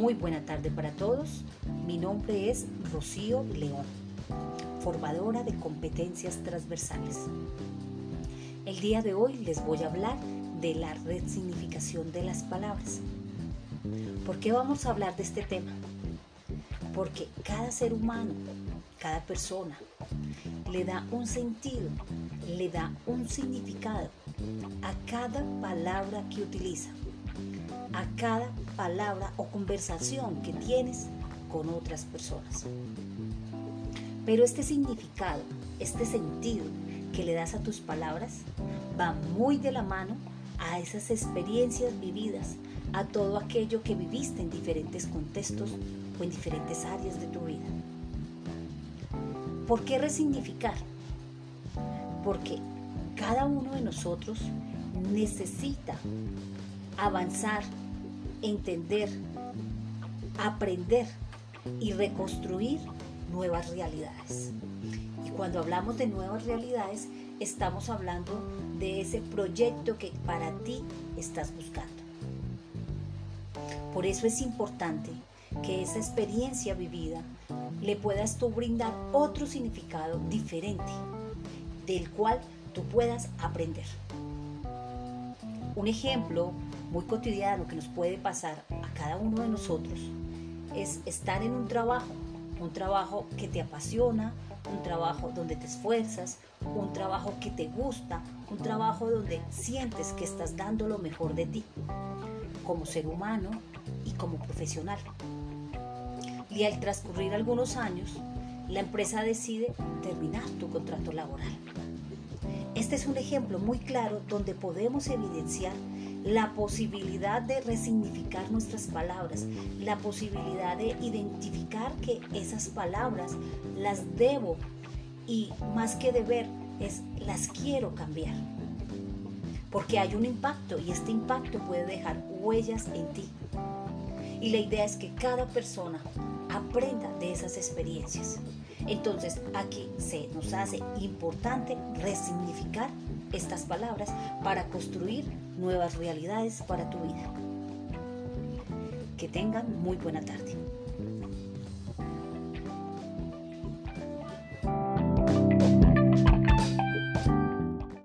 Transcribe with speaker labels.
Speaker 1: Muy buena tarde para todos. Mi nombre es Rocío León, formadora de competencias transversales. El día de hoy les voy a hablar de la resignificación de las palabras. ¿Por qué vamos a hablar de este tema? Porque cada ser humano, cada persona, le da un sentido, le da un significado a cada palabra que utiliza, a cada palabra o conversación que tienes con otras personas. Pero este significado, este sentido que le das a tus palabras va muy de la mano a esas experiencias vividas, a todo aquello que viviste en diferentes contextos o en diferentes áreas de tu vida. ¿Por qué resignificar? Porque cada uno de nosotros necesita avanzar, entender, aprender y reconstruir nuevas realidades. Y cuando hablamos de nuevas realidades, estamos hablando de ese proyecto que para ti estás buscando. Por eso es importante que esa experiencia vivida le puedas tú brindar otro significado diferente del cual tú puedas aprender. Un ejemplo muy cotidiano que nos puede pasar a cada uno de nosotros es estar en un trabajo, un trabajo que te apasiona, un trabajo donde te esfuerzas, un trabajo que te gusta, un trabajo donde sientes que estás dando lo mejor de ti, como ser humano y como profesional. Y al transcurrir algunos años, la empresa decide terminar tu contrato laboral. Este es un ejemplo muy claro donde podemos evidenciar la posibilidad de resignificar nuestras palabras, la posibilidad de identificar que esas palabras las debo y más que deber es las quiero cambiar. Porque hay un impacto y este impacto puede dejar huellas en ti. Y la idea es que cada persona aprenda de esas experiencias. Entonces aquí se nos hace importante resignificar estas palabras para construir nuevas realidades para tu vida. Que tengan muy buena tarde.